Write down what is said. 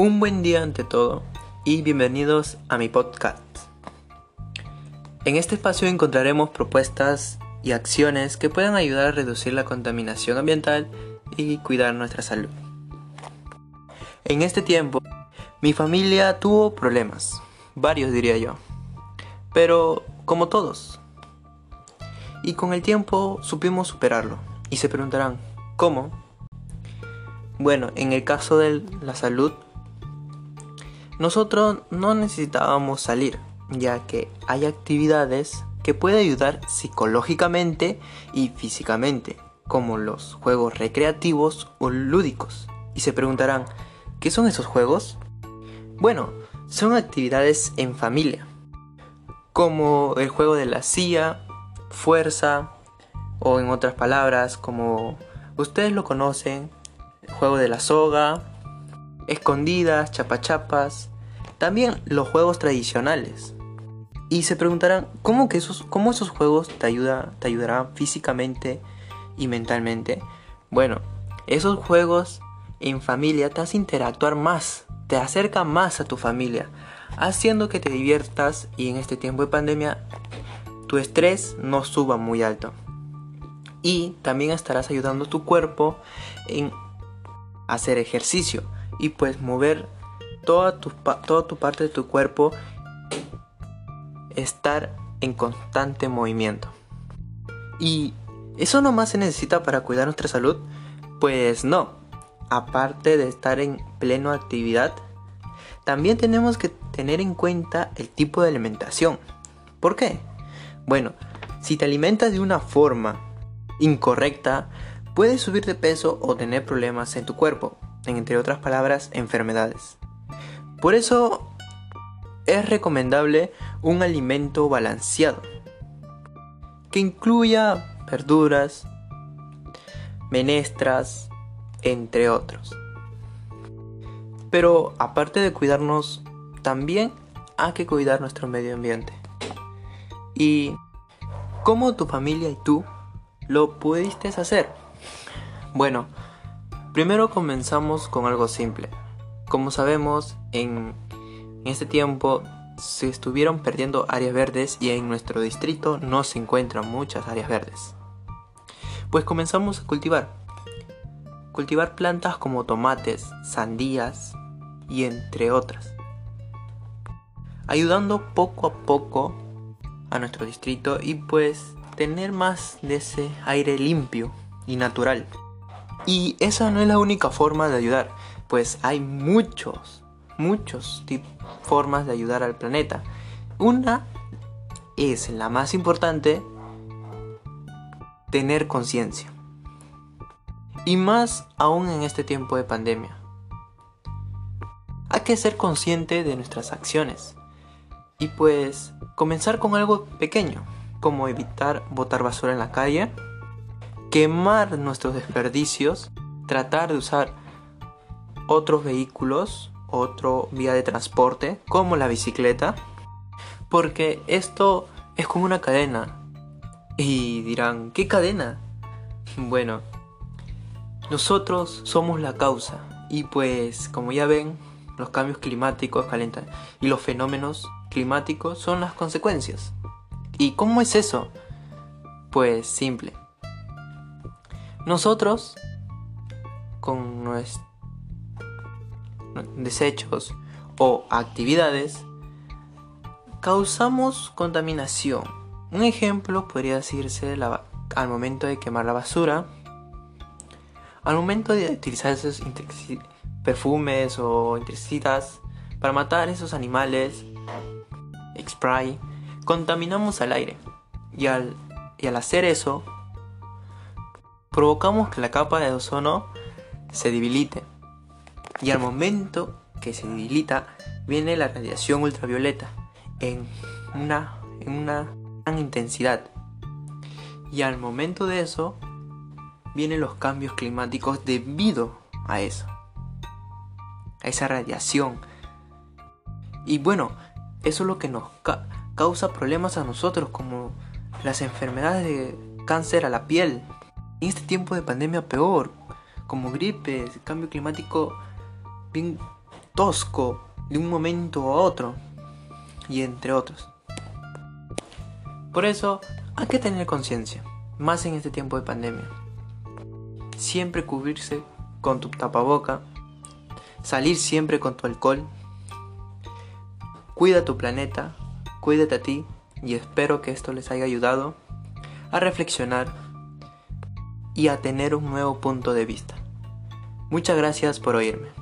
Un buen día ante todo y bienvenidos a mi podcast. En este espacio encontraremos propuestas y acciones que puedan ayudar a reducir la contaminación ambiental y cuidar nuestra salud. En este tiempo, mi familia tuvo problemas, varios diría yo, pero como todos. Y con el tiempo supimos superarlo y se preguntarán, ¿cómo? Bueno, en el caso de la salud, nosotros no necesitábamos salir, ya que hay actividades que pueden ayudar psicológicamente y físicamente, como los juegos recreativos o lúdicos. Y se preguntarán, ¿qué son esos juegos? Bueno, son actividades en familia, como el juego de la silla, fuerza, o en otras palabras, como ustedes lo conocen, juego de la soga, escondidas, chapachapas, también los juegos tradicionales. Y se preguntarán, ¿cómo, que esos, cómo esos juegos te, ayuda, te ayudarán físicamente y mentalmente? Bueno, esos juegos en familia te hacen interactuar más, te acercan más a tu familia, haciendo que te diviertas y en este tiempo de pandemia tu estrés no suba muy alto. Y también estarás ayudando a tu cuerpo en hacer ejercicio y pues mover toda tu, toda tu parte de tu cuerpo, estar en constante movimiento. ¿Y eso nomás se necesita para cuidar nuestra salud? Pues no. Aparte de estar en pleno actividad, también tenemos que tener en cuenta el tipo de alimentación. ¿Por qué? Bueno, si te alimentas de una forma incorrecta, puedes subir de peso o tener problemas en tu cuerpo entre otras palabras, enfermedades. Por eso es recomendable un alimento balanceado, que incluya verduras, menestras, entre otros. Pero aparte de cuidarnos, también hay que cuidar nuestro medio ambiente. ¿Y cómo tu familia y tú lo pudiste hacer? Bueno, Primero comenzamos con algo simple. Como sabemos, en, este tiempo se estuvieron perdiendo áreas verdes y en nuestro distrito no se encuentran muchas áreas verdes. Pues comenzamos a cultivar. Cultivar plantas como tomates, sandías y entre otras. Ayudando poco a poco a nuestro distrito y pues tener más de ese aire limpio y natural. Y esa no es la única forma de ayudar, pues hay muchos, muchos formas de ayudar al planeta. Una es la más importante, tener conciencia. Y más aún en este tiempo de pandemia. Hay que ser consciente de nuestras acciones. Y pues comenzar con algo pequeño, como evitar botar basura en la calle, quemar nuestros desperdicios, tratar de usar otros vehículos, otro vía de transporte, como la bicicleta, porque esto es como una cadena. Y dirán, ¿qué cadena? Bueno, nosotros somos la causa y pues como ya ven, los cambios climáticos calentan y los fenómenos climáticos son las consecuencias. ¿Y cómo es eso? Pues simple. Nosotros, con nuestros desechos o actividades, causamos contaminación. Un ejemplo podría decirse al momento de quemar la basura, al momento de utilizar esos perfumes o insecticidas para matar esos animales, spray, contaminamos al aire. Y al, y al hacer eso, provocamos que la capa de ozono se debilite. Y al momento que se debilita, viene la radiación ultravioleta en una, en una gran intensidad. Y al momento de eso, vienen los cambios climáticos debido a eso. A esa radiación. Y bueno, eso es lo que nos causa problemas a nosotros, como las enfermedades de cáncer a la piel, en este tiempo de pandemia peor, como gripe, cambio climático, bien tosco de un momento a otro, y entre otros. Por eso hay que tener conciencia, más en este tiempo de pandemia. Siempre cubrirse con tu tapaboca, salir siempre con tu alcohol. Cuida tu planeta, cuídate a ti y espero que esto les haya ayudado a reflexionar y a tener un nuevo punto de vista. Muchas gracias por oírme.